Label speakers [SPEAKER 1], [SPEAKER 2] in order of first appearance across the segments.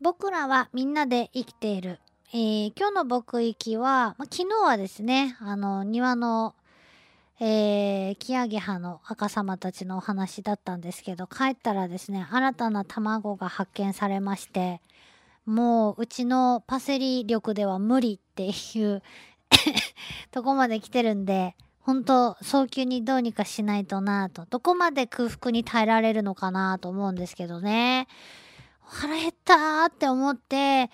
[SPEAKER 1] 僕らはみんなで生きている。えー、今日の僕行きは、まあ、昨日はですね、あの、庭の、えー、キアゲハの赤様たちのお話だったんですけど、帰ったらですね、新たな卵が発見されまして、もううちのパセリ力では無理っていう とこまで来てるんで、本当早急にどうにかしないとなと。どこまで空腹に耐えられるのかなと思うんですけどね。腹減ったーって思って、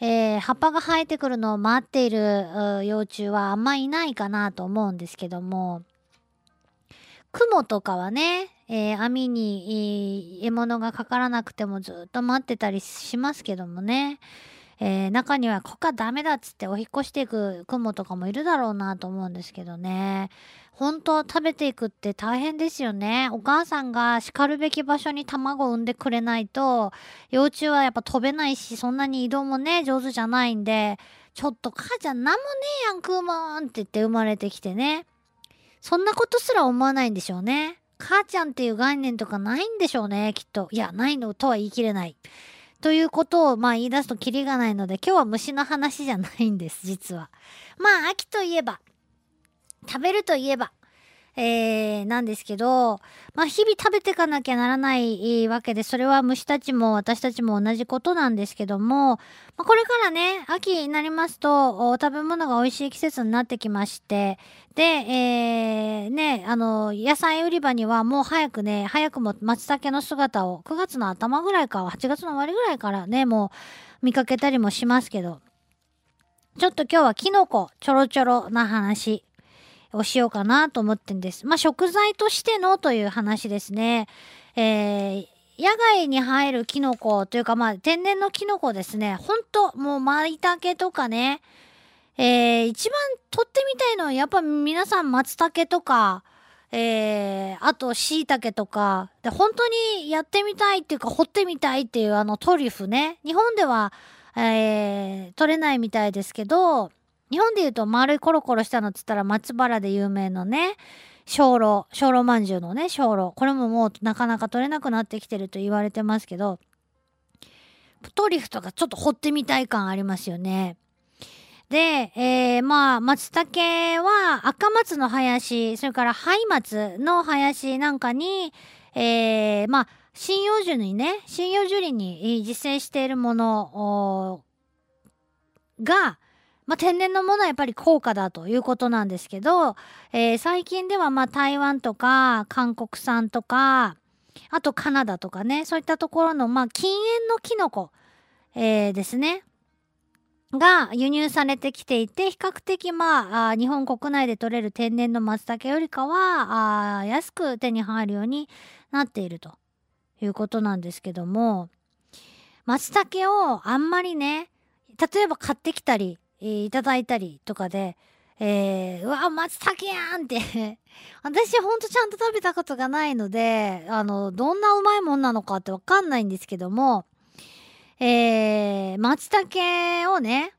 [SPEAKER 1] えー、葉っぱが生えてくるのを待っている幼虫はあんまいないかなと思うんですけども、雲とかはね、えー、網に、獲物がかからなくてもずっと待ってたりしますけどもね。えー、中にはここはダメだっつってお引っ越していく雲とかもいるだろうなと思うんですけどね。本当食べていくって大変ですよね。お母さんが叱るべき場所に卵を産んでくれないと、幼虫はやっぱ飛べないし、そんなに移動もね、上手じゃないんで、ちょっと母ちゃんなんもねえやん、クーモンって言って生まれてきてね。そんなことすら思わないんでしょうね。母ちゃんっていう概念とかないんでしょうね、きっと。いや、ないのとは言い切れない。ということを、まあ言い出すとキリがないので、今日は虫の話じゃないんです、実は。まあ、秋といえば、食べるといえば、えー、なんですけど、まあ、日々食べていかなきゃならないわけで、それは虫たちも私たちも同じことなんですけども、まあ、これからね、秋になりますと、食べ物が美味しい季節になってきまして、で、えー、ね、あの、野菜売り場にはもう早くね、早くも松茸の姿を9月の頭ぐらいか、8月の終わりぐらいからね、もう見かけたりもしますけど、ちょっと今日はキノコちょろちょろな話をしようかなと思ってんです。まあ、食材としてのという話ですね。えー、野外に生えるキノコというか、まあ、天然のキノコですね。ほんと、もう、舞茸とかね。えー、一番取ってみたいのは、やっぱ皆さん松茸とか、えー、あと椎茸とか、で、本当にやってみたいっていうか、掘ってみたいっていうあのトリュフね。日本では、えー、取れないみたいですけど、日本で言うと丸いコロコロしたのっつったら松原で有名のね、小炉、小炉まんじゅうのね、小炉。これももうなかなか取れなくなってきてると言われてますけど、トリフとかちょっと掘ってみたい感ありますよね。で、えー、まあ、松茸は赤松の林、それから灰松の林なんかに、えー、まあ、針葉樹にね、針葉樹林に実践しているものが、まあ、天然のものはやっぱり高価だということなんですけど、えー、最近ではまあ台湾とか韓国産とか、あとカナダとかね、そういったところのまあ禁煙のキノコ、えー、ですね。が輸入されてきていて、比較的まあ、日本国内で取れる天然の松茸よりかは、あ安く手に入るようになっているということなんですけども、松茸をあんまりね、例えば買ってきたり、いただいたりとかで、えー、うわ、松茸やんって 私ほんとちゃんと食べたことがないので、あの、どんなうまいもんなのかってわかんないんですけども、えー、松茸をね、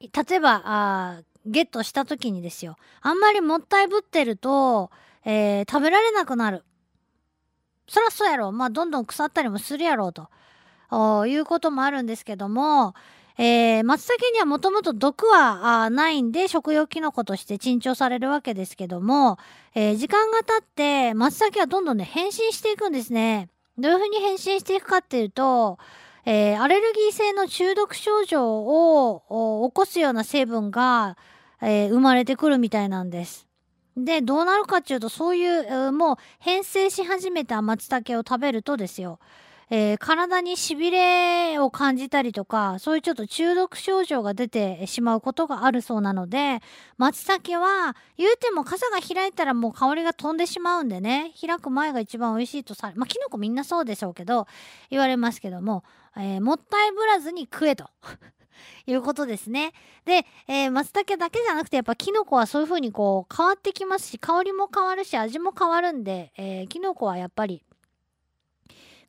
[SPEAKER 1] 例えば、あゲットした時にですよ。あんまりもったいぶってると、えー、食べられなくなる。そらそうやろ。まあ、どんどん腐ったりもするやろうと。いうこともあるんですけども、えー、松茸にはもともと毒はないんで食用キノコとして珍重されるわけですけども、えー、時間が経って松茸はどんどんね変身していくんですね。どういうふうに変身していくかっていうと、えー、アレルギー性の中毒症状を起こすような成分が、えー、生まれてくるみたいなんです。で、どうなるかっていうと、そういう、もう変性し始めた松茸を食べるとですよ、えー、体にしびれを感じたりとか、そういうちょっと中毒症状が出てしまうことがあるそうなので、松茸は言うても傘が開いたらもう香りが飛んでしまうんでね、開く前が一番美味しいとされ、まあ、キノコみんなそうでしょうけど、言われますけども、えー、もったいぶらずに食えと。いうことですね。で、えー、松茸だけじゃなくてやっぱキノコはそういう風にこう変わってきますし、香りも変わるし、味も変わるんで、えー、キノコはやっぱり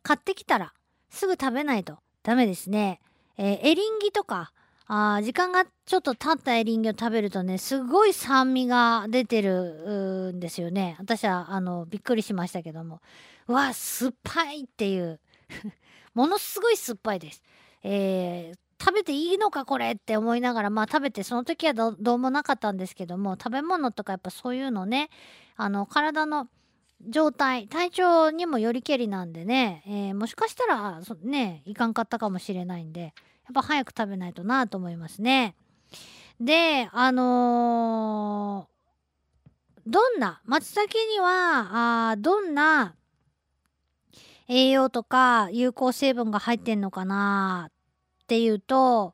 [SPEAKER 1] 買ってきたらすぐ食べないとダメですね。えー、エリンギとか、あ時間がちょっと経ったエリンギを食べるとね、すごい酸味が出てるんですよね。私は、あの、びっくりしましたけども。うわ、酸っぱいっていう。ものすごい酸っぱいです。えー、食べていいのかこれって思いながらまあ食べてその時はどうもなかったんですけども食べ物とかやっぱそういうのねあの体の状態体調にもよりけりなんでね、えー、もしかしたらそねいかんかったかもしれないんでやっぱ早く食べないとなと思いますね。であのー、どんな松茸にはあどんな栄養とか有効成分が入ってんのかなっていうと、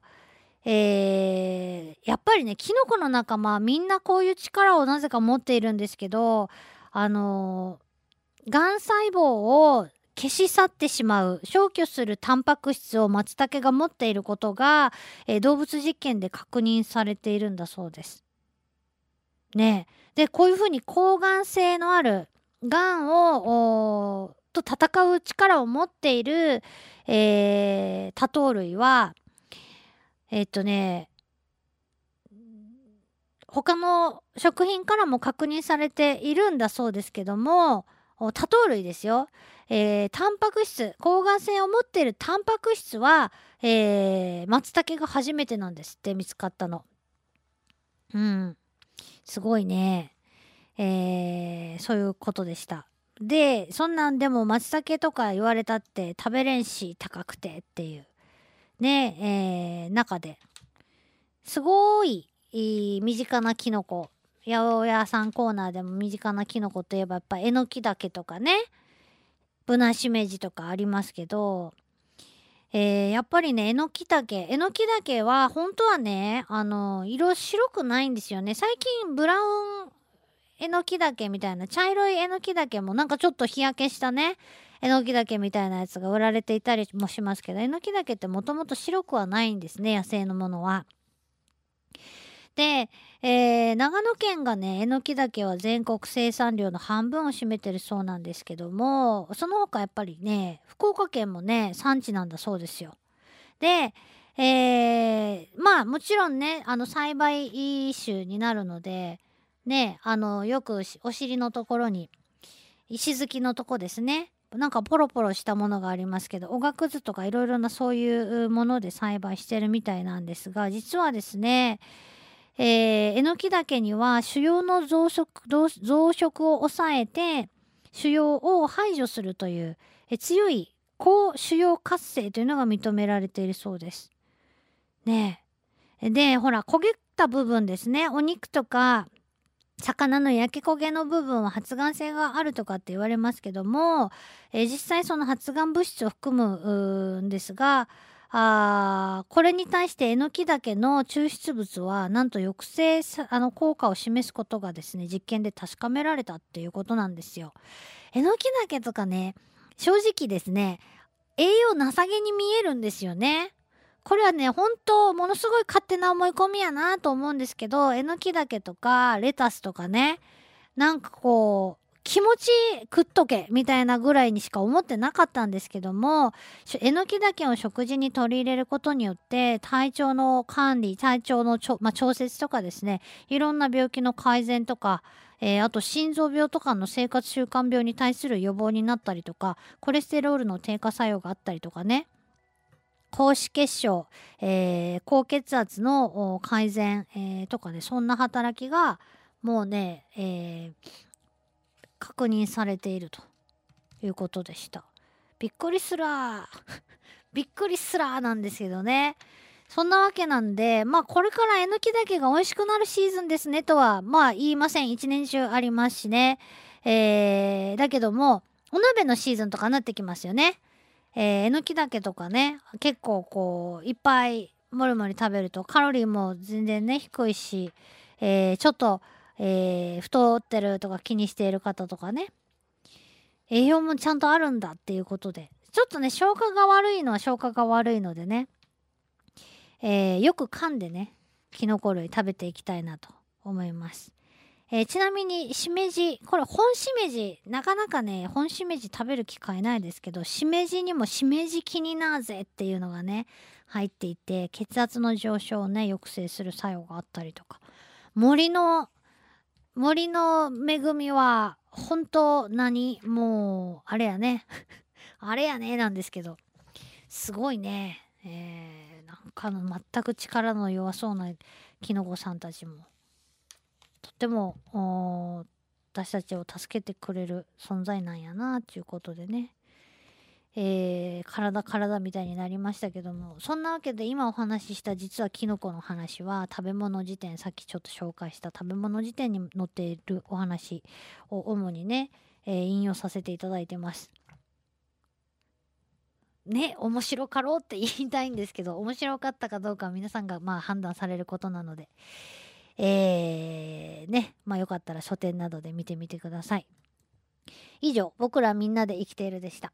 [SPEAKER 1] えー、やっぱりねキノコの仲間みんなこういう力をなぜか持っているんですけどあのがん細胞を消し去ってしまう消去するタンパク質を松茸が持っていることが、えー、動物実験で確認されているんだそうです。ねでこういうふうに抗がん性のあるがんをと戦う力を持っている、えー、多糖類はえー、っとね他の食品からも確認されているんだそうですけども多糖類ですよ、えー、タンパク質抗がん性を持っているタンパク質は、えー、松茸が初めてなんですって見つかったの。うん。すごいね。えー、そういうことでした。でそんなんでも松茸とか言われたって食べれんし高くてっていう。ねえー、中で。すごい身近なキノコ。八百屋さんコーナーでも身近なキノコといえばやっぱえのき茸とかね。ぶなしめじとかありますけど、えー、やっぱりねえのき茸えのき茸は本当はねあの色白くないんですよね。最近ブラウンえのき茸みたいな茶色いえのき茸もなんかちょっと日焼けしたねえのき茸みたいなやつが売られていたりもしますけどえのき茸ってもともと白くはないんですね野生のものは。で、えー、長野県がね、えのき茸は全国生産量の半分を占めてるそうなんですけども、その他やっぱりね、福岡県もね、産地なんだそうですよ。で、えー、まあもちろんね、あの栽培種になるので、ね、あの、よくお尻のところに、石突きのとこですね。なんかポロポロしたものがありますけどおがくずとかいろいろなそういうもので栽培してるみたいなんですが実はですねえー、えのきだけには腫瘍の増殖増殖を抑えて腫瘍を排除するという、え強い高腫瘍活性というのが認められているそうです。ねでほら焦げた部分ですねお肉とか魚の焼き焦げの部分は発がん性があるとかって言われますけども、えー、実際その発がん物質を含むんですがあこれに対してえのき茸の抽出物はなんと抑制あの効果を示すことがですね実験で確かめられたっていうことなんですよ。えのき茸とかね正直ですね栄養なさげに見えるんですよね。これはね本当ものすごい勝手な思い込みやなと思うんですけどえのき茸とかレタスとかねなんかこう気持ち食っとけみたいなぐらいにしか思ってなかったんですけどもえのきだけを食事に取り入れることによって体調の管理体調のちょ、まあ、調節とかですねいろんな病気の改善とかえー、あと心臓病とかの生活習慣病に対する予防になったりとかコレステロールの低下作用があったりとかね高脂血症、えー、高血圧の改善、えー、とかねそんな働きがもうね、えー、確認されているということでした。びっくりすら びっくりすらなんですけどね。そんなわけなんで、まあこれからえのきだけが美味しくなるシーズンですねとは、まあ言いません。一年中ありますしね。えー、だけども、お鍋のシーズンとかなってきますよね。えー、えのきだけとかね、結構こう、いっぱいもりもり食べるとカロリーも全然ね、低いし、えー、ちょっとえー、太ってるとか気にしている方とかね。栄養もちゃんとあるんだっていうことで。ちょっとね消化が悪いのは消化が悪いのでね、えー、よく噛んでねきのこ類食べていきたいなと思います。えー、ちなみにしめじこれ本しめじなかなかね本しめじ食べる機会ないですけどしめじにもしめじ気になーぜっていうのがね入っていて血圧の上昇をね抑制する作用があったりとか。森の森の恵みは本当何？もうあれやね。あれやねなんですけど。すごいね、えー、なんかの全く力の弱そうなキノコさんたちも。とっても私たちを助けてくれる存在なんやなっていうことでね。えー、体体みたいになりましたけどもそんなわけで今お話しした実はキノコの話は食べ物辞典さっきちょっと紹介した食べ物辞典に載っているお話を主にね、えー、引用させていただいてます。ね面白かろうって言いたいんですけど面白かったかどうかは皆さんがまあ判断されることなのでえー、ねまあよかったら書店などで見てみてください。以上僕らみんなで生きているでした。